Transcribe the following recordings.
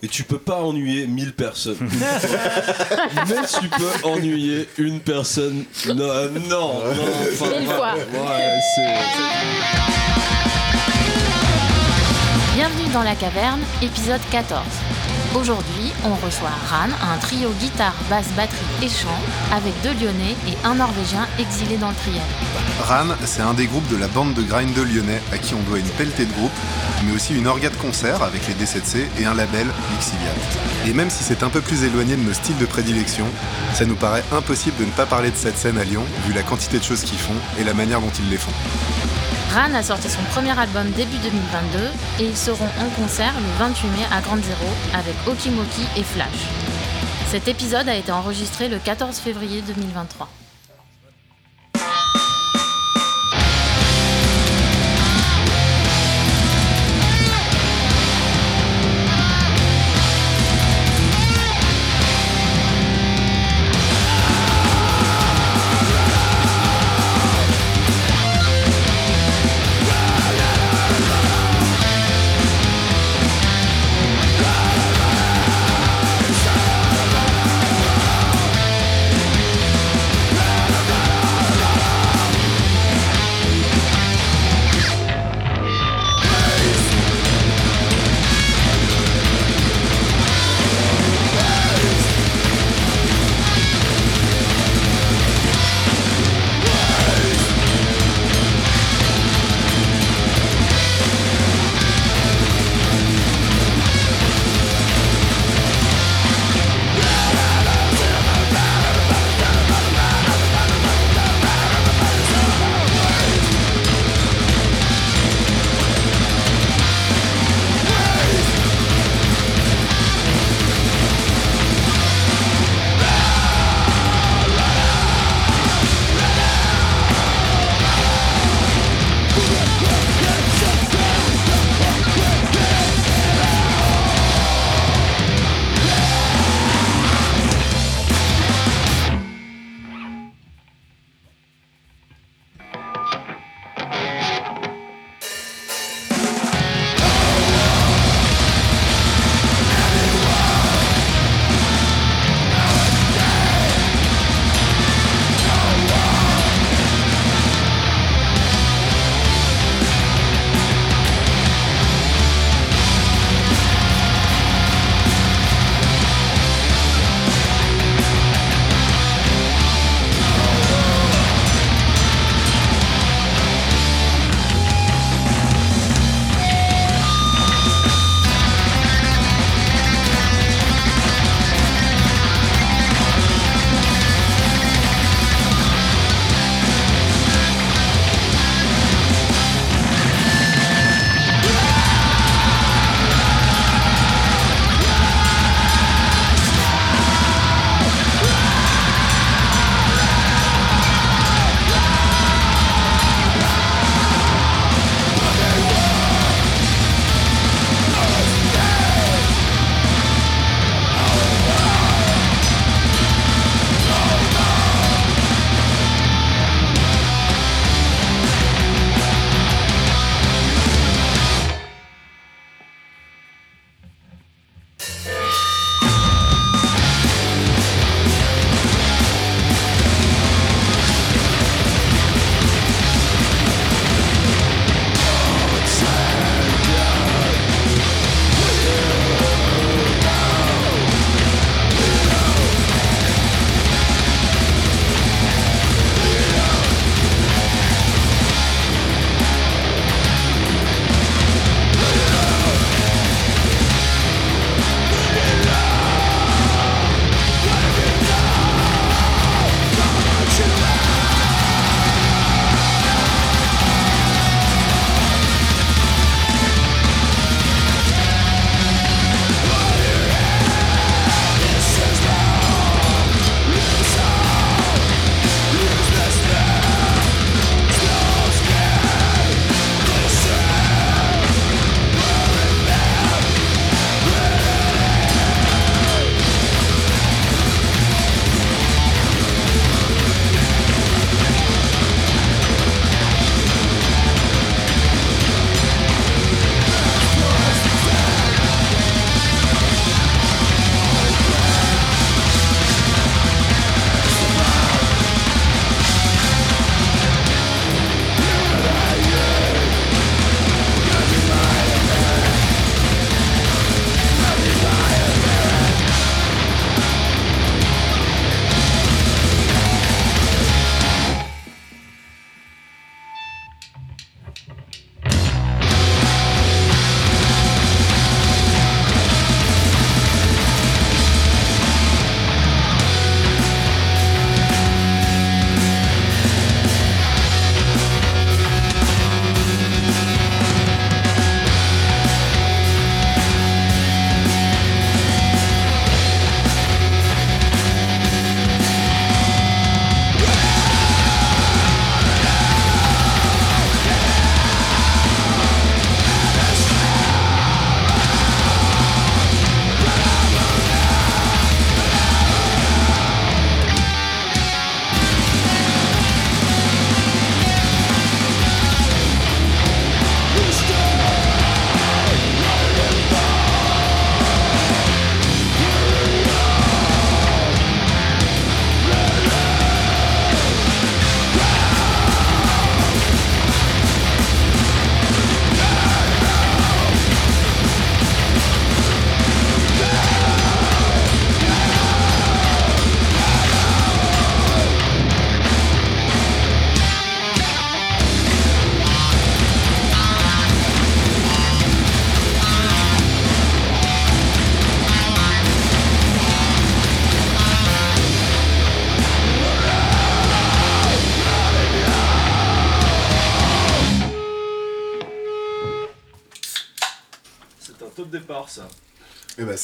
Et tu peux pas ennuyer 1000 personnes. Mais tu peux ennuyer une personne. Non, non, non. Enfin, Mille fois. ouais, c'est. Bienvenue dans la caverne, épisode 14. Aujourd'hui, on reçoit Ran, un trio guitare, basse, batterie et chant, avec deux Lyonnais et un Norvégien exilé dans le Triel. RAN, c'est un des groupes de la bande de grind de Lyonnais à qui on doit une pelletée de groupes, mais aussi une orga de concert avec les D7C et un label, Lixiviat. Et même si c'est un peu plus éloigné de nos styles de prédilection, ça nous paraît impossible de ne pas parler de cette scène à Lyon, vu la quantité de choses qu'ils font et la manière dont ils les font. Ran a sorti son premier album début 2022 et ils seront en concert le 28 mai à Grande Zéro avec Okimoki et Flash. Cet épisode a été enregistré le 14 février 2023.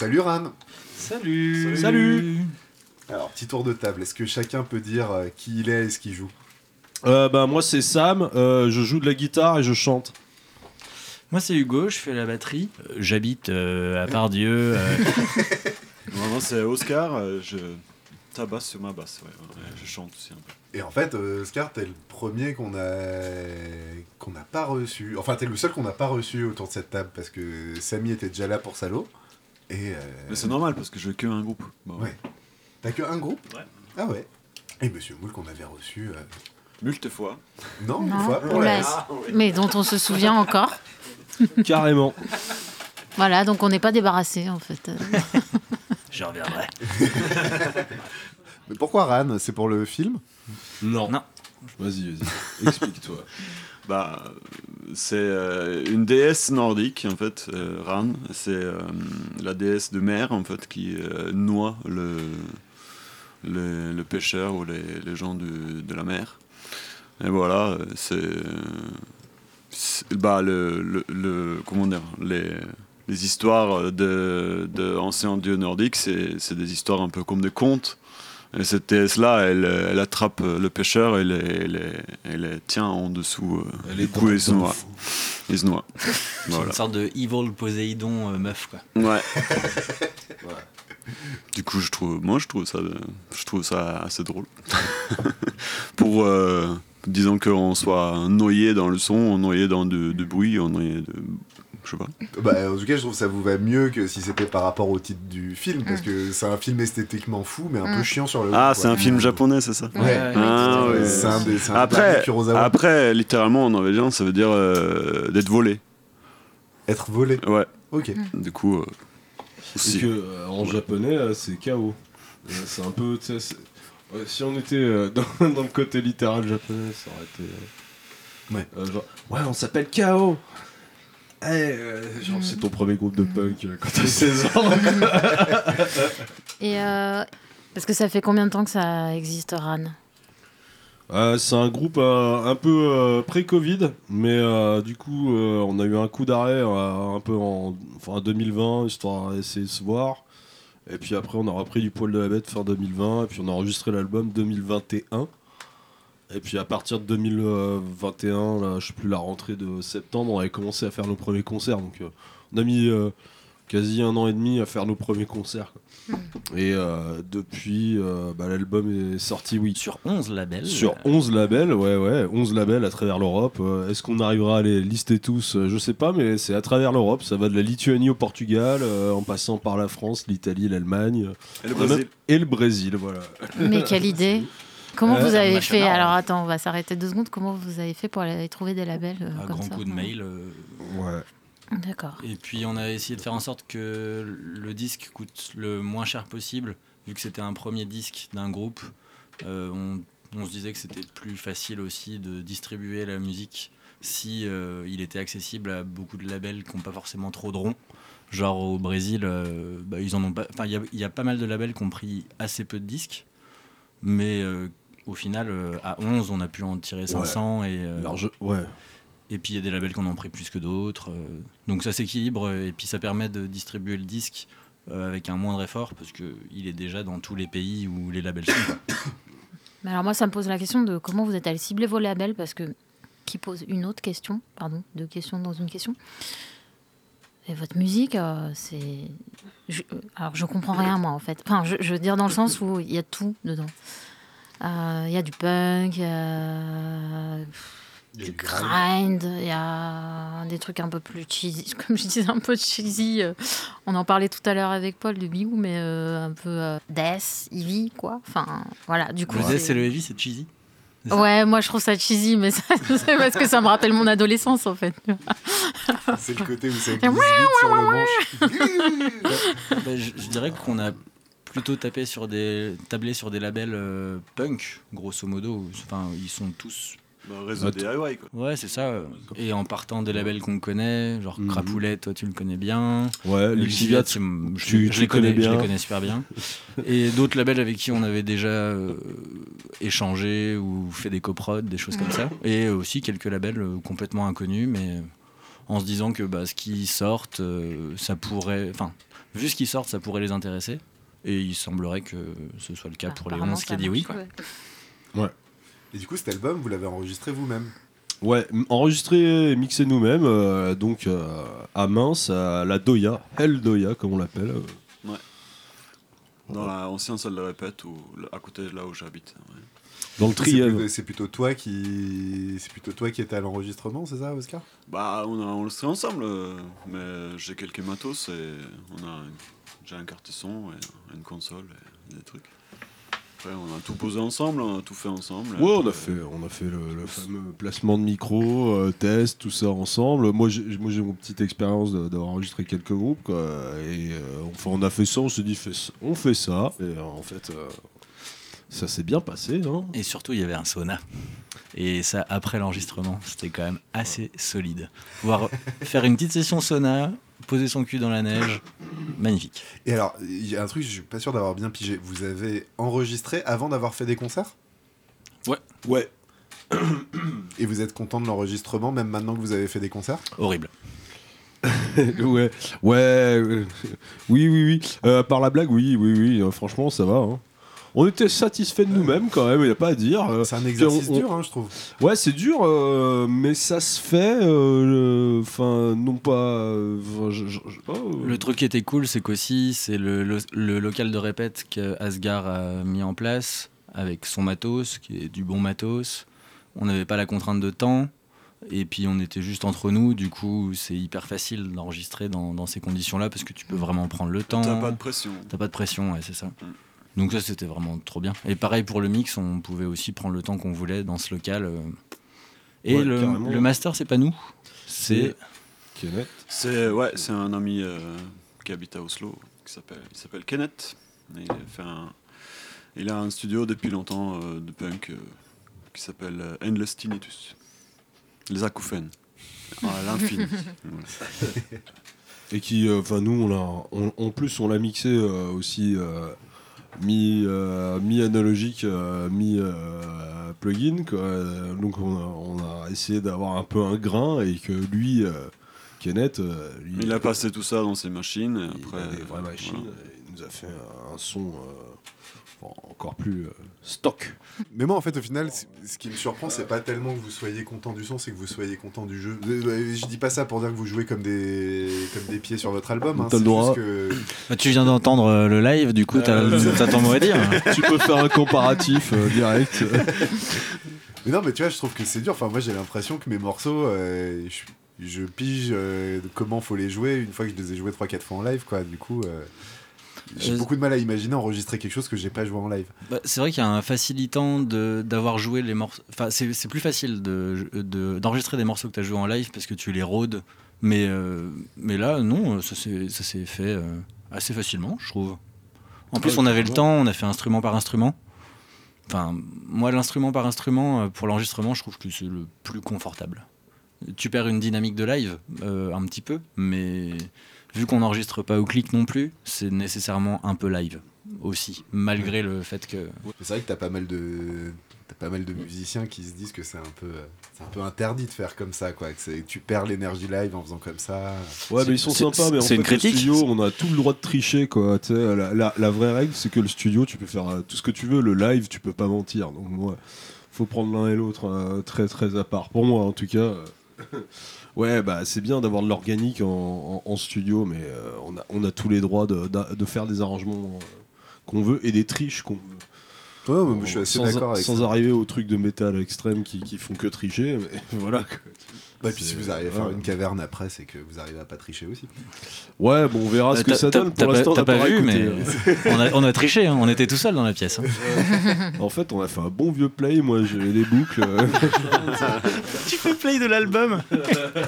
Salut Ran Salut. Salut. Alors, petit tour de table. Est-ce que chacun peut dire euh, qui il est et ce qu'il joue? Euh, bah moi c'est Sam, euh, je joue de la guitare et je chante. Moi c'est Hugo, je fais la batterie. Euh, J'habite euh, à Pardieu. euh, Moi, c'est Oscar, euh, je tabasse sur ma basse, ouais, ouais, je chante aussi un peu. Et en fait, euh, Oscar, t'es le premier qu'on a qu'on n'a pas reçu. Enfin, t'es le seul qu'on n'a pas reçu autour de cette table parce que Samy était déjà là pour Salo. Et euh, Mais c'est normal parce que je veux que un groupe. Bon, Ouais. t'as que un groupe Ouais. Ah ouais. Et Monsieur Moule qu'on avait reçu. euh, Multe fois. Non, une Non, fois pour mais dont on se souvient encore. Carrément. Voilà, donc on n'est pas débarrassé en fait. Euh, Je reviendrai. Mais pourquoi Ran C'est pour le film? Non. Non. Vas-y, vas-y. Explique-toi. Bah, c'est euh, une déesse nordique en fait, euh, Ran. C'est euh, la déesse de mer en fait qui noie le, le, pêcheur ou les, gens de la mer. Et voilà, c'est bah le, le, comment dire les les histoires de, de anciens dieux nordiques, c'est des histoires un peu comme des contes. Et cette déesse-là, elle, elle attrape le pêcheur et les, tient en dessous. euh, Elle du est coup, il se noie. Il se noie. C'est Voilà. une sorte de Evil Poséidon euh, meuf quoi. Ouais. Du coup, je trouve, moi, je trouve ça, je trouve ça assez drôle. Pour, euh, disons qu'on soit noyé dans le son, noyé dans du, du bruit, noyé de, je sais pas. Bah, en tout cas, je trouve que ça vous va mieux que si c'était par rapport au titre du film, parce que c'est un film esthétiquement fou, mais un peu Mm. chiant sur le. Ah, c'est un film japonais, c'est ça. Ouais. Ah, ouais. C'est un des. c'est un Après, après, littéralement en norvégien, ça veut dire euh, d'être volé. Être volé. Ouais. Ok. Du coup, euh, Parce aussi. que euh, en japonais, c'est KO. Euh, C'est un peu. c'est- si on était euh, dans, dans le côté littéral japonais, ça aurait été. euh, Ouais. euh, genre, ouais, on s'appelle KO. Eh, euh, genre, c'est ton premier groupe de punk euh, quand t'as 16 ans. Et euh, parce que ça fait combien de temps que ça existe, Ran? Euh, c'est un groupe euh, un peu euh, pré-Covid, mais euh, du coup, euh, on a eu un coup d'arrêt euh, un peu en enfin, 2020, histoire d'essayer de se voir. Et puis après, on a repris du poil de la bête fin 2020, et puis on a enregistré l'album 2021. Et puis à partir de 2021, là, je sais plus, la rentrée de septembre, on avait commencé à faire nos premiers concerts. Donc euh, on a mis euh, quasi un an et demi à faire nos premiers concerts. quoi. Et euh, depuis, euh, bah, l'album est sorti, oui, Sur 11 labels. sur euh, 11 labels, ouais, ouais, 11 labels à travers l'Europe. Euh, Est-ce qu'on arrivera à les lister tous? Je sais pas, mais c'est à travers l'Europe. Ça va de la Lituanie au Portugal, euh, en passant par la France, l'Italie, l'Allemagne le Brésil. et le Brésil, voilà. Mais quelle idée Comment Euh, vous avez fait. Alors attends, on va s'arrêter deux secondes. Comment vous avez fait pour aller trouver des labels euh, un comme grand ça coup de mail. euh, Ouais. D'accord. Et puis on a essayé de faire en sorte que le disque coûte le moins cher possible, vu que c'était un premier disque d'un groupe. euh, on, on se disait que c'était plus facile aussi de distribuer la musique si euh, il était accessible à beaucoup de labels qui n'ont pas forcément trop de ronds. Genre au Brésil, euh, bah, ils en ont pas. Enfin, il y y, a pas mal de labels qui ont pris assez peu de disques, mais euh, au final, euh, à 11, on a pu en tirer 500 et. euh, Large- ouais. et puis il y a des labels qui en pris plus que d'autres. euh, donc ça s'équilibre et puis ça permet de distribuer le disque euh, avec un moindre effort parce qu'il est déjà dans tous les pays où les labels sont. Mais alors moi, ça me pose la question de comment vous êtes allé cibler vos labels parce que qui pose une autre question, pardon, deux questions dans une question. Et votre musique, euh, c'est, je- alors je comprends rien moi en fait. Enfin, je, je veux dire dans le sens où il y a tout dedans. Euh, Il y a du punk, il y a du grind, il y a des trucs un peu plus cheesy, comme je disais un peu cheesy. euh, on en parlait tout à l'heure avec Paul de Biou, mais euh, un peu euh, death, heavy quoi. Enfin voilà, du coup. Le death c'est- et le heavy, c'est cheesy. c'est Ouais, moi je trouve ça cheesy, mais c'est parce que ça me rappelle mon adolescence en fait. C'est le côté où ça glisse vite sur le manche. Bah, je, je dirais qu'on a plutôt tapé sur des, tablé sur des labels euh, punk, grosso modo. Enfin, ils sont tous. Bah, réseau Attends. DIY, quoi. Ouais, c'est ça. Et en partant des labels qu'on connaît, genre Mhm. Crapoulet, toi tu le connais bien. Ouais, c'est- je, tu- je tu les connais, connais je les bien. connais super bien. Et d'autres labels avec qui on avait déjà euh, échangé ou fait des coprods, des choses comme ça. Et aussi quelques labels euh, complètement inconnus, mais en se disant que bah, ce qui sortent, euh, ça pourrait. Enfin, vu ce qui sortent, ça pourrait les intéresser. Et il semblerait que ce soit le cas pour les Apparemment, 11 qui a dit oui. Quoi. ouais. Et du coup, cet album, vous l'avez enregistré vous-même Ouais, enregistré et mixé nous-mêmes, euh, donc euh, à Mince, à la Doya, Hell Doya comme on l'appelle. euh. Dans la ancienne salle de répète, ou à côté de là où j'habite. ouais. Dans le plutôt, c'est plutôt toi qui, c'est plutôt toi qui étais à l'enregistrement, c'est ça, Oscar? Bah, on a enregistré ensemble, euh, mais j'ai quelques matos et on a j'ai un carte son et une console et des trucs. Après, on a tout posé ensemble, on a tout fait ensemble. Ouais, on a fait, on a fait le, le fameux placement de micro, euh, test, tout ça ensemble. Moi, j'ai, moi, mon petite expérience d'avoir enregistré quelques groupes, quoi. Et euh, enfin, on a fait ça, on s'est dit, on fait ça. Et euh, en fait, ça s'est bien passé, hein. Et surtout, il y avait un sauna. Et ça, après l'enregistrement, c'était quand même assez solide. Pouvoir faire une petite session sauna, poser son cul dans la neige, magnifique. Et alors, il y a un truc, je suis pas sûr d'avoir bien pigé. Vous avez enregistré avant d'avoir fait des concerts? Ouais. Et vous êtes content de l'enregistrement, même maintenant que vous avez fait des concerts? Horrible. ouais, ouais, euh, oui, oui, oui. Euh, par la blague, oui, oui, oui. euh, franchement, ça va. hein. On était satisfaits de nous-mêmes quand même, il n'y a pas à dire. C'est un exercice on- dur, hein, je trouve. Ouais, c'est dur, euh, mais ça se fait. euh, Enfin, non pas. euh, enfin, je- je- je- oh, Le truc qui était cool, c'est qu'aussi, c'est le, le- le local de répète que Asgard a mis en place avec son matos, qui est du bon matos. On n'avait pas la contrainte de temps. Et puis on était juste entre nous, du coup c'est hyper facile d'enregistrer dans, dans ces conditions-là parce que tu peux vraiment prendre le temps. T'as pas de pression. T'as pas de pression, ouais, c'est ça. Donc ça, c'était vraiment trop bien. Et pareil pour le mix, on pouvait aussi prendre le temps qu'on voulait dans ce local. euh. Et Ouais, le, master, c'est pas nous. C'est Kenneth. C'est ouais, c'est un ami euh, qui habite à Oslo, qui s'appelle, il s'appelle Kenneth. Et il, fait un- il a un studio depuis longtemps euh, de punk euh, qui s'appelle euh, Endless Tinnitus. Les acouphènes. À l'infini. Et qui, euh, enfin, nous, on l'a. on- en plus, on l'a mixé euh, aussi euh, mi, euh, mi-analogique, euh, mi-plugin. quoi. Euh, Donc, on a, on a essayé d'avoir un peu un grain et que lui, Kenneth, lui, Il a passé tout ça dans ses machines. Et il après, a des vraies machines. voilà. et Il nous a fait un, son encore plus euh, stock. Mais moi, en fait, au final, ce qui me surprend, c'est pas tellement que vous soyez content du son, c'est que vous soyez content du jeu. Euh, Je dis pas ça pour dire que vous jouez comme des, comme des pieds sur votre album. Hein, le c'est droit. juste que- Bah, tu viens d'entendre euh, le live, du coup, t'as Euh, t'as ton mot à dire. tu peux faire un comparatif euh, direct. Mais non, mais tu vois, je trouve que c'est dur. Enfin, moi, j'ai l'impression que mes morceaux, euh, je, je pige euh, comment faut les jouer une fois que je les ai joués 3-4 fois en live, quoi. Du coup, euh, j'ai Euh, beaucoup de mal à imaginer enregistrer quelque chose que j'ai pas joué en live. Bah, c'est vrai qu'il y a un facilitant d'avoir joué les morceaux. Enfin, c'est c'est plus facile d'enregistrer de, des morceaux que tu as joués en live parce que tu les rôdes. Mais, euh, mais là, non, ça s'est ça s'est fait euh, assez facilement, je trouve. En plus, on avait le temps, on a fait instrument par instrument. Enfin, moi, l'instrument par instrument, pour l'enregistrement, je trouve que c'est le plus confortable. Tu perds une dynamique de live, euh, un petit peu, mais vu qu'on n'enregistre pas au clic non plus, c'est nécessairement un peu live aussi, malgré le fait que. C'est vrai que t'as pas mal de t'as pas mal de musiciens qui se disent que c'est un peu c'est un peu interdit de faire comme ça quoi que c'est- tu perds l'énergie live en faisant comme ça Ouais, mais ils sont sympas, mais en c'est fait, une le critique. studio, on a tout le droit de tricher, quoi. La, la- la vraie règle, c'est que le studio, tu peux faire euh, tout ce que tu veux. Le live, tu peux pas mentir. Donc, moi, faut prendre l'un et l'autre euh, très, très à part. Pour moi, en tout cas. euh, ouais, bah, c'est bien d'avoir de l'organique en, en- en studio, mais euh, on, a, on a tous les droits de, de faire des arrangements euh, qu'on veut et des triches qu'on veut. Ouais, mais je suis assez d'accord avec sans ça. arriver aux trucs de métal extrême qui, qui font que tricher, mais voilà. Quoi. Ouais, puis si vous arrivez à faire ouais. une caverne après c'est que vous arrivez à pas tricher aussi Ouais, bon, on verra ce Euh, que t'as- ça donne. t'as Pour pas- l'instant, on t'as pas vu, mais on a, on a triché, hein, on était tout seul dans la pièce. hein. En fait, on a fait un bon vieux play. Moi, j'ai les boucles. euh, tu fais play de l'album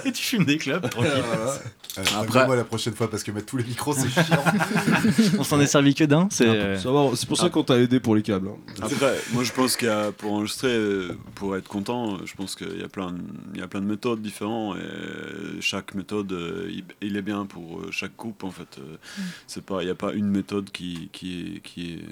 et tu fumes des clubs. Euh, Après- moi la prochaine fois parce que mettre tous les micros c'est chiant On s'en est servi que d'un. C'est euh, va, c'est pour ça qu'on t'a aidé pour les câbles. hein. Après, moi je pense qu'il y a, pour enregistrer, euh, pour être content, euh, je pense qu'il y a plein, il y a plein de méthodes. Méthodes différentes et chaque méthode, euh, il, est bien pour euh, chaque groupe en fait. Euh, C'est pas, il n'y a pas une méthode qui qui est, qui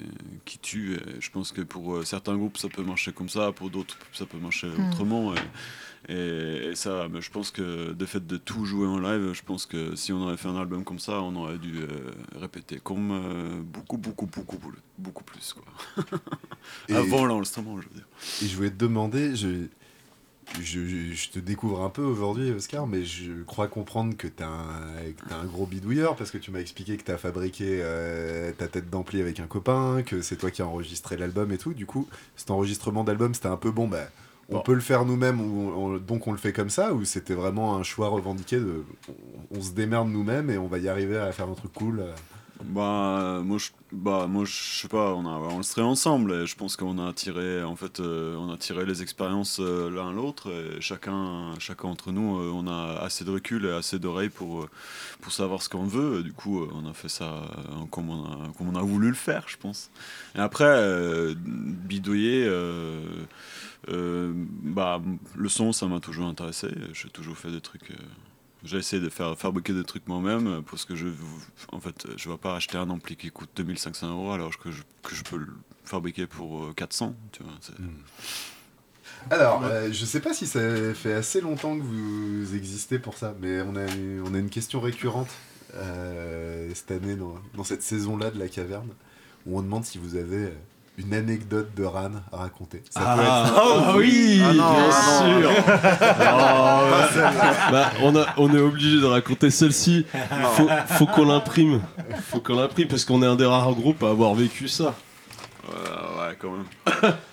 qui tue. Et je pense que pour euh, certains groupes ça peut marcher comme ça, pour d'autres ça peut marcher Mm. autrement. Et, et, et ça, mais je pense que de fait de tout jouer en live, je pense que si on aurait fait un album comme ça, on aurait dû euh, répéter comme euh, beaucoup, beaucoup, beaucoup, beaucoup, plus quoi. Avant l'enregistrement, je veux dire. et je voulais te demander, je, je, je- je te découvre un peu aujourd'hui, Oscar, mais je crois comprendre que t'es un, que t'es un gros bidouilleur parce que tu m'as expliqué que t'as fabriqué euh, ta tête d'ampli avec un copain, que c'est toi qui as enregistré l'album et tout. Du coup, cet enregistrement d'album, c'était un peu bon, bah. On Bon. peut le faire nous-mêmes, ou on- donc on le fait comme ça, ou c'était vraiment un choix revendiqué de on, on se démerde nous-mêmes et on va y arriver à faire un truc cool euh. Bah, moi, je, bah, moi, je sais pas, on a enregistré ensemble et je pense qu'on a tiré, en fait, euh, on a tiré les expériences euh, l'un l'autre chacun, chacun entre nous, euh, on a assez de recul et assez d'oreilles pour, euh, pour savoir ce qu'on veut. Du coup, euh, on a fait ça euh, comme, on a, comme on a voulu le faire, je pense. Et après, euh, bidouiller, euh, euh, bah, le son, ça m'a toujours intéressé. J'ai toujours fait des trucs. Euh, j'ai essayé de faire fabriquer des trucs moi-même euh, parce que je, en fait, je vais pas acheter un ampli qui coûte 2500 euros alors que je, que je peux le fabriquer pour euh, 400. Tu vois, c'est- Alors, euh, je sais pas si ça fait assez longtemps que vous existez pour ça, mais on a, on a une question récurrente euh, cette année dans, dans cette saison-là de la caverne, où on demande si vous avez euh, une anecdote de Ran à raconter. Ça peut être- Ah, oui, Ah non, bien ah sûr. Bah, on, a, on est obligé de raconter celle-ci. Faut, faut qu'on l'imprime. Faut qu'on l'imprime parce qu'on est un des rares groupes à avoir vécu ça. Ouais, ouais, quand même.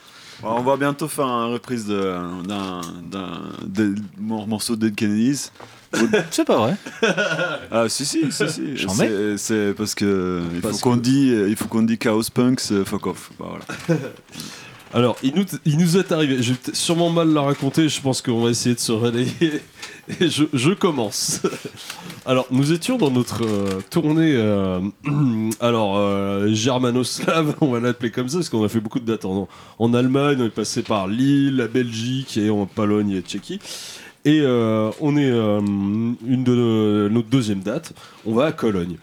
On va bientôt faire une reprise de- d'un morceau de Dead Kennedys. C'est pas vrai. Ah si si si si. J'en C'est- C'est parce que il Parce faut qu'on dit il faut qu'on dit Chaos Punks euh, fuck off. Bah, voilà. Alors, il nous, il nous est arrivé. Je vais sûrement mal la raconter. Je pense qu'on va essayer de se relayer. Et je, je commence. Alors, nous étions dans notre euh, tournée. euh, alors, euh, germano-slave, on va l'appeler comme ça, parce qu'on a fait beaucoup de dates en, en Allemagne. On est passé par Lille, la Belgique, et en Pologne et Tchéquie. Et euh, on est euh, une de notre deuxième date. On va à Cologne.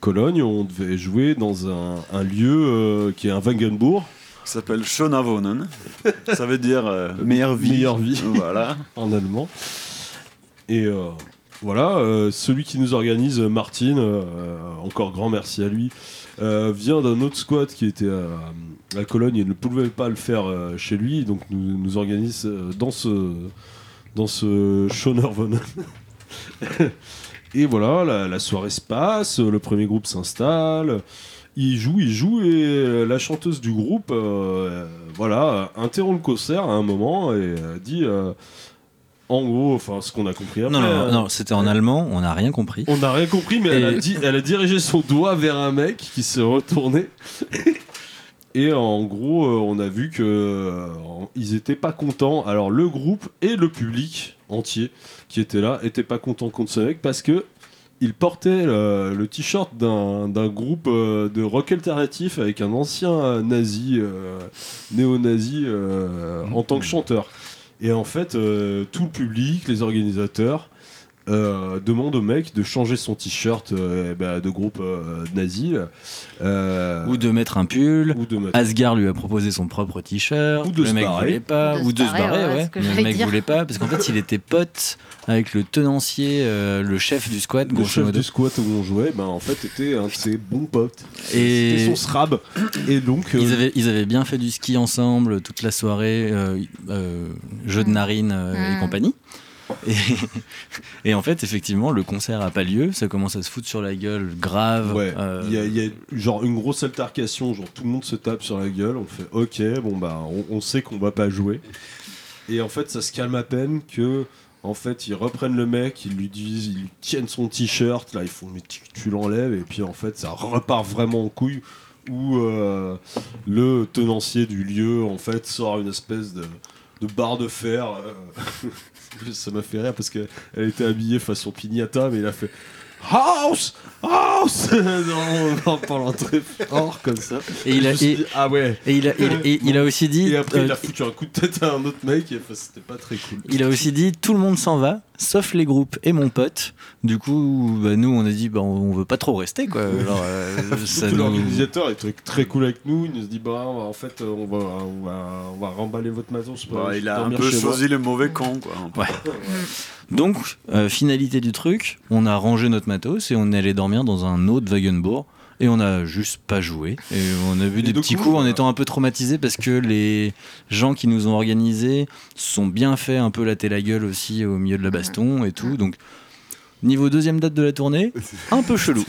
Cologne, on devait jouer dans un, un lieu euh, qui est un Wagenbourg. Qui s'appelle Schönavonen. Ça veut dire euh, meilleure vie. Meilleure vie. Voilà. en allemand. Et euh, voilà, euh, celui qui nous organise, euh, Martin, euh, encore grand merci à lui, euh, vient d'un autre squat qui était à, à Cologne et ne pouvait pas le faire euh, chez lui, donc nous, nous organise euh, dans ce dans ce Schonervonen. et voilà, la, la soirée se passe, le premier groupe s'installe. Il joue, il joue et la chanteuse du groupe, euh, voilà, interrompt le concert à un moment et euh, dit, euh, en gros, enfin ce qu'on a compris après. Non, non, euh, non, c'était en allemand, on n'a rien compris. on n'a rien compris, mais elle, a dit, elle a dirigé son doigt vers un mec qui s'est retourné. Et en gros, euh, on a vu que euh, ils étaient pas contents. Alors le groupe et le public entier qui était là étaient pas contents contre ce mec parce que il portait euh, le t-shirt d'un groupe de rock alternatif avec un ancien nazi, euh, néo-nazi, euh, en tant que chanteur. Et en fait, euh, tout le public, les organisateurs, euh, demandent au mec de changer son t-shirt euh, bah, de groupe euh, nazi. Euh, Ou de mettre un pull. ou de mettre- Asgard lui a proposé son propre t-shirt. Ou de le se mec barrer. voulait pas. Ou de se barrer, ouais, Mais le mec dire. voulait pas parce qu'en fait il était pote avec le tenancier, euh, le chef du squat, le chef modo. du squat où on jouait, ben, en fait, était un de ses bons potes. Et- C'était son srab. Et donc, euh, Ils avaient, ils avaient bien fait du ski ensemble toute la soirée, euh, euh, jeu de Mm. narines euh, et Mm. compagnie. Et, et en fait, effectivement, le concert a pas lieu, ça commence à se foutre sur la gueule grave. Ouais, euh, il y, a- il y a genre une grosse altercation, genre tout le monde se tape sur la gueule, on fait ok, bon bah on, on sait qu'on va pas jouer. Et en fait ça se calme à peine que en fait ils reprennent le mec, ils lui disent, ils lui tiennent son t-shirt, là ils font mais tu, tu l'enlèves. Et puis en fait ça repart vraiment en couille où euh, le tenancier du lieu en fait sort une espèce de, de barre de fer. euh, ça m'a fait rire parce qu'elle était habillée façon pignata mais il a fait House! House! France en, en parlant très fort comme ça. Et il a, et, dit, ah ouais. et il a, et- et il a aussi dit. Et après, il euh, a foutu un coup de tête à un autre mec et enfin, c'était pas très cool. Il a aussi dit tout le monde s'en va, sauf les groupes et mon pote. Du coup, bah, nous on a dit bah, on veut pas trop rester quoi. Euh, nous- l'organisateur est très, très cool avec nous. Il nous dit bah en fait euh, on va on va on va remballer votre matos. pour Bah, il a un peu choisi le mauvais camp, quoi. un peu. Ouais. Donc, euh, finalité du truc, on a rangé notre matos et on est allé dormir dans un autre Wagenbourg. Et on a juste pas joué. Et on a vu Et des petits coup, coups en euh, étant un peu traumatisés parce que les gens qui nous ont organisés sont bien fait un peu latter la gueule aussi au milieu de la baston et tout. Donc, niveau deuxième date de la tournée, un peu chelou.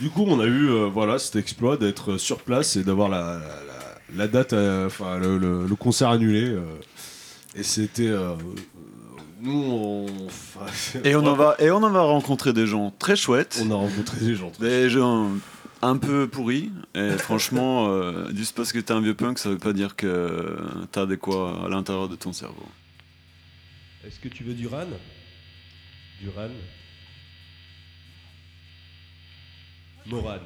Du coup, on a eu euh, voilà cet exploit d'être sur place et d'avoir la, la, la- la date, euh, enfin le, le- le concert annulé. euh, et c'était nous on, Et on, en va, et on en va rencontrer des gens très chouettes, on a rencontré des gens. des gens un peu pourris. Et franchement, euh, juste parce que t'es un vieux punk, ça veut pas dire que t'as de quoi à l'intérieur de ton cerveau. Est-ce que tu veux du ran? Du ran? Moran.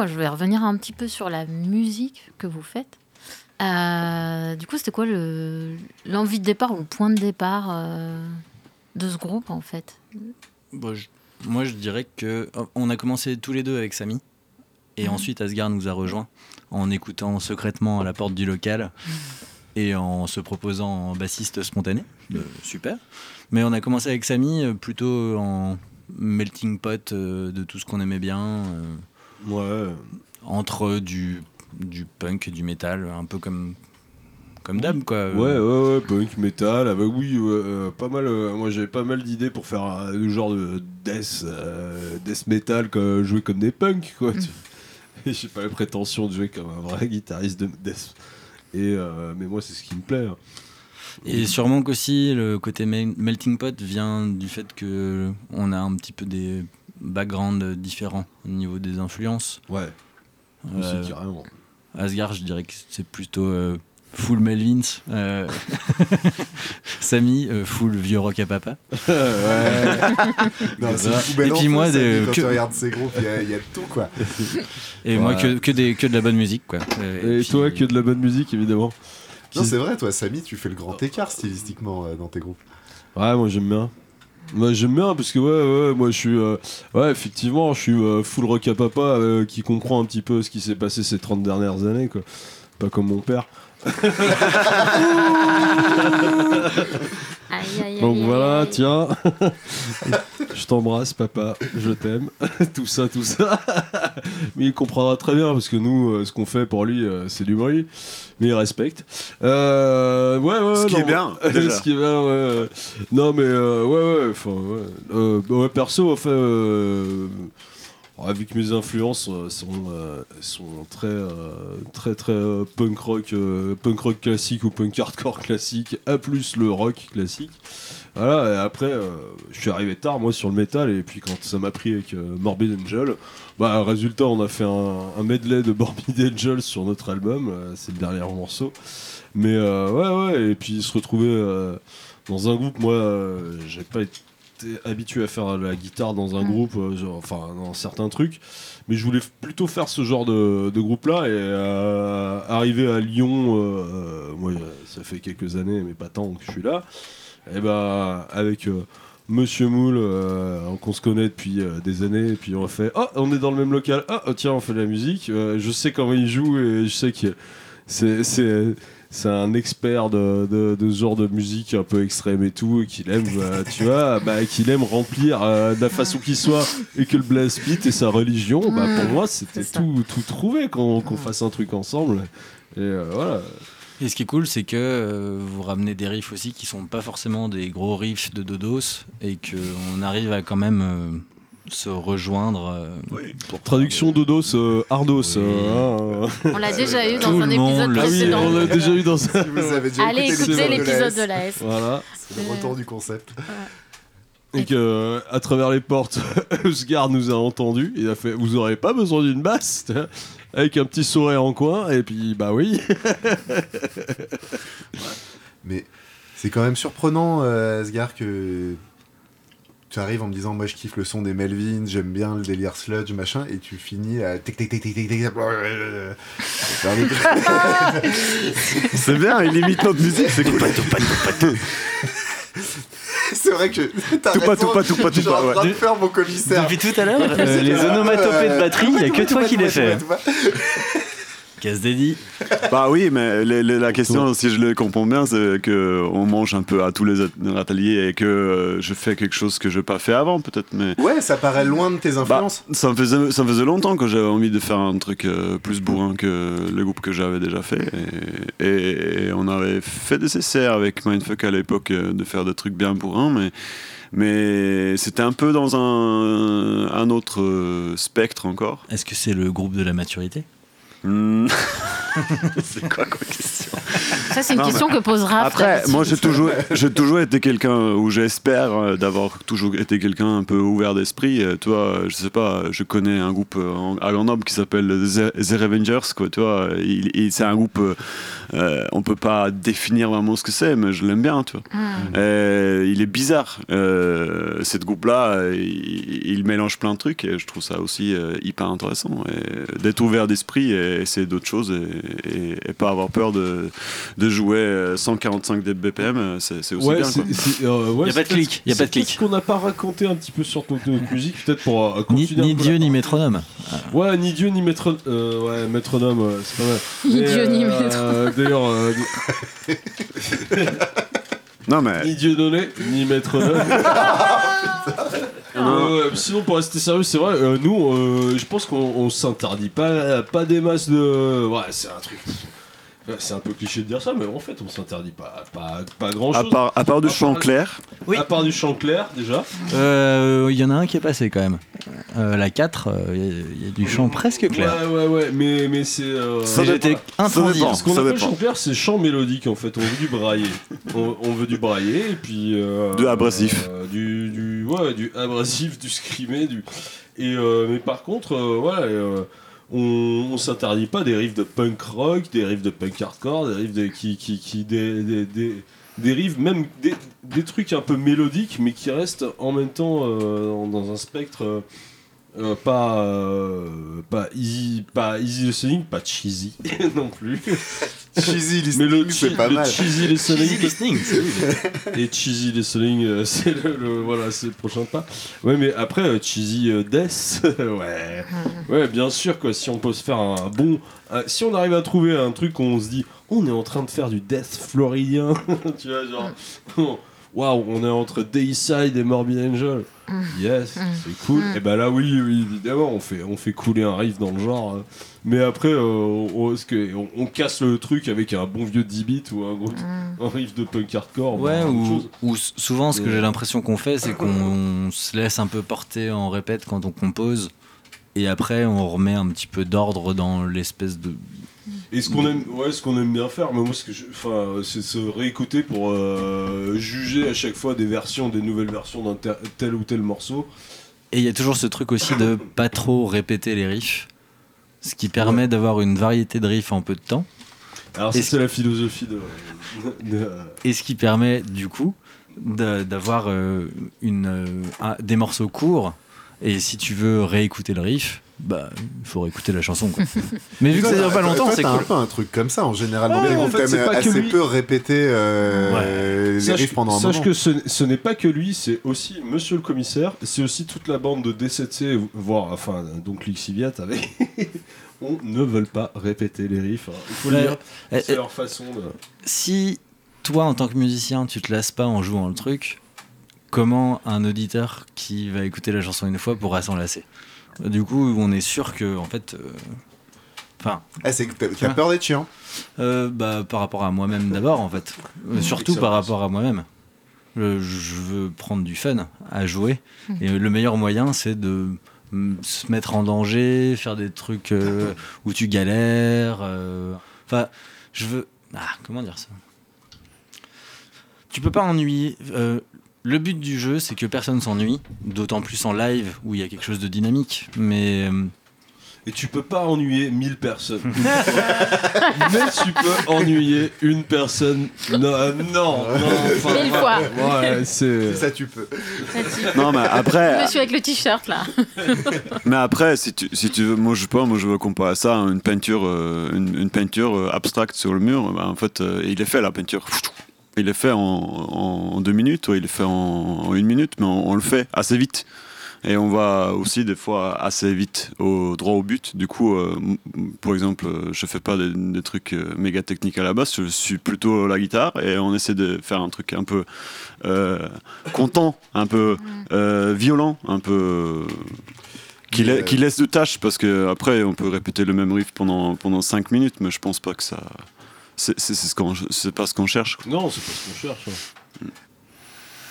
Moi, je voulais revenir un petit peu sur la musique que vous faites. Euh, du coup, c'était quoi le- l'envie de départ ou le point de départ euh, de ce groupe, en fait? Bon, je- moi, je dirais que oh, on a commencé tous les deux avec Samy, et Mhm. ensuite Asgard nous a rejoints en écoutant secrètement à la porte du local et en se proposant en bassiste spontané. Euh, super. Mais on a commencé avec Samy euh, plutôt en melting pot euh, de tout ce qu'on aimait bien, euh, Ouais. entre du, du punk et du métal, un peu comme, comme d'hab, quoi. Ouais, ouais, ouais, punk, metal, ah bah oui, euh, pas mal. euh, moi j'avais pas mal d'idées pour faire euh, le genre de death, euh, death metal, quoi, jouer comme des punks, quoi. Et J'ai pas la prétention de jouer comme un vrai guitariste de death. Et, mais moi c'est ce qui me plaît. hein. Et sûrement qu'aussi le côté mel- melting pot vient du fait que on a un petit peu des backgrounds différents au niveau des influences. Ouais, Euh, carrément. Asgard, je dirais que c'est plutôt euh, full Melvins. euh, Samy, euh, full vieux rock à papa. ouais. Non, Et puis moi, des- quand que- tu regardes ces groupes, il y, a- y tout, quoi. Et moi, que, que, des, que de la bonne musique. Quoi. Euh, Et, puis- toi, que de la bonne musique évidemment. Non, c'est vrai, toi, Samy, tu fais le grand écart stylistiquement euh, dans tes groupes. Ouais, moi j'aime bien. Moi j'aime bien parce que ouais, ouais, moi je suis, euh, ouais, effectivement, je suis euh, full rock à papa euh, qui comprend un petit peu ce qui s'est passé ces 30 dernières années, quoi. Pas comme mon père. Aïe, aïe, aïe, Donc aïe, voilà, aïe. tiens. je t'embrasse, papa, je t'aime. tout ça, tout ça. Mais il comprendra très bien parce que nous, euh, ce qu'on fait pour lui, euh, c'est du bruit. Mais il respecte. Euh, ouais, ouais, Ce qui non, est bien, déjà. ce qui est bien, ouais. Non, mais euh, ouais, ouais, enfin, ouais. Euh, bah ouais, perso, enfin, euh, avec mes influences euh, sont, euh, sont très, euh, très, très euh, punk rock, punk rock classique ou punk hardcore classique, à plus le rock classique. Voilà, après, je suis arrivé tard, moi, sur le métal, et puis quand ça m'a pris avec Morbid Angel, bah, résultat, on a fait un, medley de Morbid Angel sur notre album, c'est le dernier morceau. Mais ouais, ouais, et puis se retrouver dans un groupe, moi, j'ai pas été habitué à faire la guitare dans un groupe, euh, genre, enfin, dans certains trucs, mais je voulais plutôt faire ce genre de, de groupe-là, et euh, arriver à Lyon, euh, euh, moi, ça fait quelques années, mais pas tant que je suis là, et bah, avec. euh, Monsieur Moule, euh, qu'on se connaît depuis euh, des années, et puis on fait Oh, on est dans le même local, ah, oh, tiens, on fait de la musique. Euh, je sais comment il joue et je sais que c'est, c'est, un expert de, de, de ce genre de musique un peu extrême et tout, et qu'il aime, bah, tu vois, bah, qu'il aime remplir euh, de la façon qu'il soit, et que le blast beat est sa religion, bah, pour Mm, moi, c'était tout, tout trouvé qu'on, qu'on fasse un truc ensemble. Et euh, voilà. Et ce qui est cool, c'est que euh, vous ramenez des riffs aussi qui sont pas forcément des gros riffs de Dodos et qu'on arrive à quand même euh, se rejoindre. euh, pour Traduction Dodos, euh, Ardos. Oui. euh, hein, On l'a déjà eu dans un épisode l'a Ah oui, précédent. on l'a déjà eu dans ça. Si vous avez déjà Allez écoutez l'épisode de la S. Voilà. C'est le retour du concept. Et que, à travers les portes, Usgard nous a entendus. Il a fait Vous aurez pas besoin d'une basse Avec un petit sourire en coin. Et puis, bah oui. Mais c'est quand même surprenant, euh, Asgard, que tu arrives en me disant moi je kiffe le son des Melvins, j'aime bien le délire sludge machin et tu finis à tic tic tic tic tic tic. C'est bien, il imite notre musique, c'est cool. C'est vrai que t'as Tout pas, tout pas, tout pas, tout pas, de faire mon commissaire. Depuis tout à l'heure, euh, les onomatopées de batterie, il n'y a que toi qui les fais. Casse dédié. Bah oui, mais la question, si je le comprends bien, c'est que on mange un peu à tous les at- ateliers et que euh, je fais quelque chose que je n'ai pas fait avant, peut-être. Mais Ouais, ça paraît loin de tes bah, influences. ça, me faisait, ça me faisait longtemps que j'avais envie de faire un truc euh, plus bourrin que le groupe que j'avais déjà fait. Et, et- et on avait fait des essais avec Mindfuck à l'époque euh, de faire des trucs bien bourrins, mais. Mais c'était un peu dans un, un autre euh, spectre encore. Est-ce que c'est le groupe de la maturité? c'est quoi comme question Ça, c'est une Non, question que pose Raph. Après, moi j'ai toujours, j'ai toujours été quelqu'un où j'espère euh, d'avoir toujours été quelqu'un un peu ouvert d'esprit. Euh, Tu vois, je sais pas, je connais un groupe euh, à Grenoble qui s'appelle The, The Revengers, quoi. Tu vois, il, il- c'est un groupe, on peut pas définir vraiment ce que c'est, mais je l'aime bien, tu vois. Hmm. Il est bizarre. Euh, cette groupe-là, il, il mélange plein de trucs et je trouve ça aussi euh, hyper intéressant. Et D'être ouvert d'esprit et essayer d'autres choses et, et- et pas avoir peur de, de jouer euh, 145 BPM, euh, c'est aussi Ouais, bien. quoi. c'est, euh, ouais, Y a pas de clic, y a pas de clic. ce qu'on n'a pas raconté un petit peu sur notre, notre musique, peut-être pour euh, Ni, continuer. ni Dieu ni métronome. Ouais, ni Dieu ni maître, euh, ouais, métronome, c'est pas mal. Ni Et, Dieu ni euh, métronome. D'ailleurs, euh, Non, mais ni Dieu donné, ni métronome. Euh, sinon, pour rester sérieux, c'est vrai, euh, nous, euh, je pense qu'on on s'interdit pas, pas des masses de. Ouais, c'est un truc. Ouais, C'est un peu cliché de dire ça, mais en fait, on s'interdit pas, pas, pas grand à chose. part, à part du À chant part- clair, Oui. À part du chant clair, déjà. Euh, Il y en a un qui est passé quand même. Euh, la 4, il y, a- il y a du chant presque clair. Ouais, ouais, ouais, mais, mais c'est. euh, Ça J'étais intransigeant. Ce qu'on appelle chant clair, c'est chant mélodique en fait. On veut du brailler. on, on veut du brailler et puis. euh, Du abrasif. euh, du, du, ouais, du abrasif, du scrimé. Du... Et, euh, mais par contre, euh, ouais, euh, on, s'interdit pas des riffs de punk rock, des riffs de punk hardcore, des de, qui, qui, qui des, des, même des, trucs un peu mélodiques, mais qui restent en même temps euh, dans, dans un spectre. Euh, pas, euh, pas easy, pas easy listening, pas cheesy non plus. Cheesy Mais le, listening, c'est pas le mal. cheesy listening, Easy listening, c'est oui. et cheesy listening, euh, c'est le, le- voilà, c'est le prochain pas. Ouais, mais après euh, cheesy euh, death, ouais, ouais, bien sûr quoi. Si on peut se faire un bon, euh, si on arrive à trouver un truc où on se dit, on est en train de faire du death floridien, tu vois, genre, waouh, on est entre Dayside et Morbid Angel. Yes, c'est cool. Et ben là, oui, oui, évidemment, on fait, on fait couler un riff dans le genre. euh. Mais après, euh, on, on- on casse le truc avec un bon vieux 10 bits ou un, gros, un riff de punk hardcore. Ouais, ou, souvent ce que j'ai l'impression qu'on fait, c'est qu'on se laisse un peu porter en répète quand on compose, et après on remet un petit peu d'ordre dans l'espèce de. Et ce qu'on aime, ouais, ce qu'on aime bien faire, mais moi, ce que enfin, c'est se réécouter pour euh, juger à chaque fois des versions, des nouvelles versions d'un tel, tel ou tel morceau. Et il y a toujours ce truc aussi de pas trop répéter les riffs, ce qui permet d'avoir une variété de riffs en peu de temps, Alors c'est la philosophie de. de- et ce qui permet du coup d'avoir euh, une, euh, un- des morceaux courts. Et si tu veux réécouter le riff, bah il faut réécouter la chanson. quoi. Mais vu que ça dure pas longtemps, c'est cool. un peu un truc comme ça en général. Ouais, en fait, c'est pas que assez lui. peu répéter euh, les Sache, riffs pendant un sache moment. que ce, ce n'est pas que lui, c'est aussi Monsieur le Commissaire, c'est aussi toute la bande de D7C, voire enfin donc Lixiviat avec. On ne veut pas répéter les riffs. hein. Il faut le Ouais. dire. Eh, C'est eh, leur façon de. si toi, en tant que musicien, tu te lasses pas en jouant le truc, comment un auditeur qui va écouter la chanson une fois pourra s'en lasser? Du coup, on est sûr que, en fait, euh, enfin, Ah, c'est que t'as- t'as peur d'être chiant. euh, bah, par rapport à moi-même d'abord, en fait, surtout par rapport à moi-même. Je veux prendre du fun à jouer, et le meilleur moyen, c'est de mm, se mettre en danger, faire des trucs euh, où tu galères. euh, Enfin, je veux. Ah, comment dire ça? Tu peux pas ennuyer. euh, le but du jeu, c'est que personne s'ennuie, d'autant plus en live où il y a quelque chose de dynamique. Mais euh, Et tu peux pas ennuyer 1000 personnes. Mais tu peux ennuyer une personne. Non, non, non. enfin, Mille fois. Ouais, c'est. Ça, tu peux. Non, mais après, Monsieur avec le t-shirt là. mais après, si tu, si tu veux, moi je sais pas, moi je veux comparer ça à une peinture, euh, une, une peinture euh, abstracte sur le mur. bah, en fait, euh, il est fait la peinture. Il est fait en, en deux minutes, ou il est fait en, en une minute, mais on, on le fait assez vite. Et on va aussi des fois assez vite au droit au but. Du coup, euh, par exemple, euh, je fais pas des, des trucs euh, méga techniques à la base. Je suis plutôt la guitare et on essaie de faire un truc un peu euh, content, un peu euh, violent, un peu qui, Mais, la- qui laisse de tâches parce que après on peut répéter le même riff pendant pendant 5 minutes, mais je pense pas que ça c'est c'est- c'est ce qu'on c'est pas ce qu'on cherche. Non, c'est pas ce qu'on cherche. hein.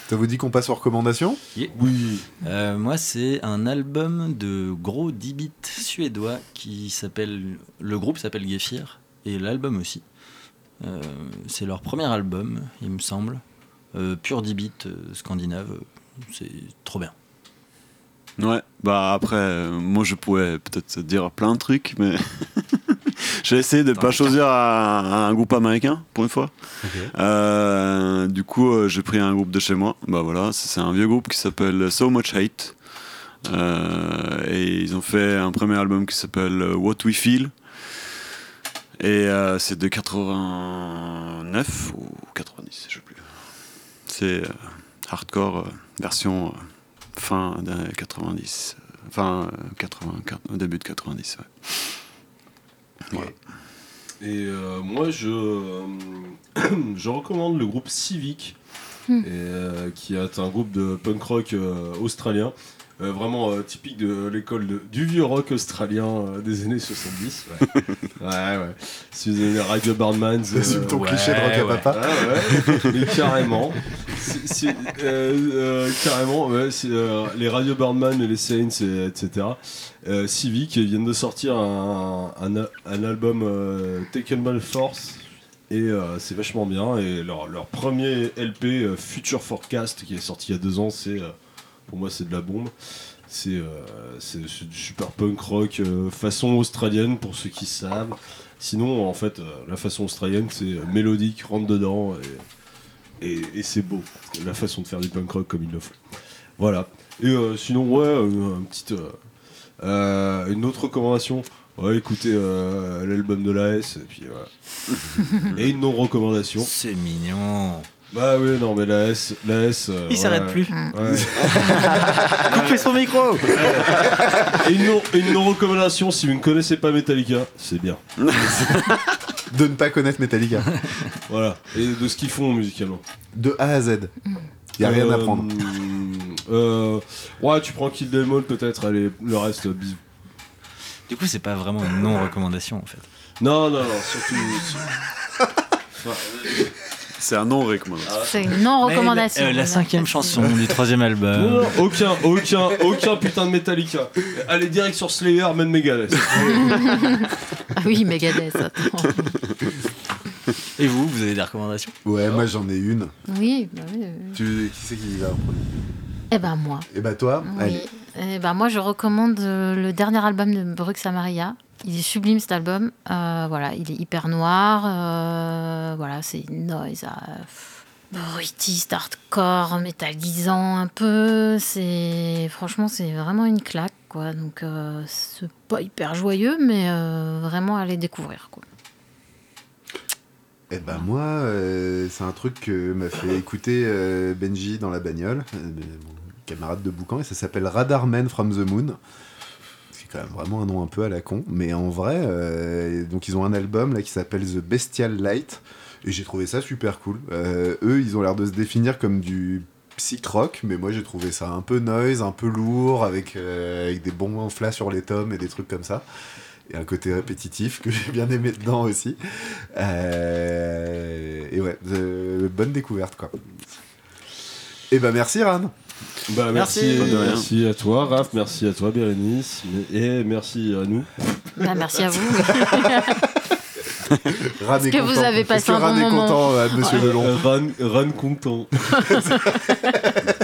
Ça vous dit qu'on passe aux recommandations? Oui. Euh, moi, c'est un album de gros 10 bits suédois qui s'appelle. Le groupe s'appelle Gephir et l'album aussi. Euh, c'est leur premier album, il me semble. Euh, pur 10 bits euh, scandinave. C'est trop bien. Ouais, bah après euh, moi je pourrais peut-être dire plein de trucs, mais j'ai essayé de pas choisir un, un groupe américain pour une fois. Euh, du coup, euh, j'ai pris un groupe de chez moi. Bah voilà, c'est un vieux groupe qui s'appelle So Much Hate. Euh, et ils ont fait un premier album qui s'appelle What We Feel. Et c'est de 89 ou 90, je sais plus. C'est hardcore version fin des 90. euh, Fin euh, 80, au début de 90, ouais. Voilà. Et euh, moi, je, euh, je recommande le groupe Civic, Hmm. et, euh, qui est un groupe de punk rock euh, australien. Euh, vraiment euh, typique de l'école du vieux rock australien euh, des années 70. Ouais, ouais. ouais. Si vous aimez les Radio Barnmans. Assume ton cliché de rock à papa. Ouais, ouais, mais carrément. Euh, euh, carrément, ouais, euh, les Radio Birdman et les Saints, et- etc. Civic viennent de sortir un, un, album Taken by Force. Et c'est vachement bien. Et leur, leur premier LP, Future Forecast, qui est sorti il y a deux ans, c'est pour moi c'est de la bombe. C'est du super punk rock façon australienne pour ceux qui savent. Sinon, en fait, la façon australienne, c'est mélodique, rentre dedans et, et, et c'est beau. La façon de faire du punk rock comme ils le font. Voilà. Et euh, sinon, ouais, euh, un petit, euh, euh, une autre recommandation. Ouais, écoutez euh, l'album de l'AS et puis voilà. et une non-recommandation. C'est mignon. Bah oui, non, mais l'AS. l'AS euh, Il ouais, s'arrête plus. ouais. Coupez son micro Et une non- une non-recommandation, si vous ne connaissez pas Metallica, c'est bien. De ne pas connaître Metallica. Voilà. Et de ce qu'ils font musicalement. De A à Z. Y a rien à Euh, prendre. euh, ouais, tu prends Kill Them All peut-être, allez, le reste, bisous. Du coup, c'est pas vraiment une non-recommandation en fait. Non, non, non, surtout. Enfin, C'est un non recommandation. C'est une non-recommandation. Mais la, euh, la cinquième chanson du troisième non, album. non, aucun, aucun, aucun putain de Metallica. Allez direct sur Slayer, même Megadeth. Ah oui, Megadeth, attends. Et vous, vous avez des recommandations? Ouais, moi j'en ai une. Oui, bah oui. Tu, qui c'est qui va en premier? Eh ben moi. Et bah toi, Oui. allez. Eh ben moi, je recommande euh, le dernier album de Brux Amaria. Il est sublime cet album. Euh, voilà, il est hyper noir. euh, voilà, c'est une noise euh, bruitiste, hardcore, métallisant un peu. C'est franchement, c'est vraiment une claque, quoi. Donc, euh, c'est pas hyper joyeux, mais euh, vraiment à aller découvrir, quoi. Eh ben moi, euh, c'est un truc que m'a fait écouter euh, Benji dans la bagnole, euh, mon camarade de boucan, et ça s'appelle Radar Man from the Moon. C'est quand même vraiment un nom un peu à la con, mais en vrai, donc ils ont un album là qui s'appelle The Bestial Light, et j'ai trouvé ça super cool. Eux, ils ont l'air de se définir comme du psych rock, mais moi j'ai trouvé ça un peu noise, un peu lourd, avec, avec des bons flats sur les tomes et des trucs comme ça. Et un côté répétitif que j'ai bien aimé dedans aussi. Euh, et ouais, de- bonne découverte quoi. Et bah merci Ran. Bah, merci, Merci. À toi, Raph, merci à toi, Bérénice, et merci à nous. Ben, merci à vous. Ran est que vous content. avez Est-ce passé un Ran bon est moment content, euh, Monsieur Lelon Euh, Ran, Ran content.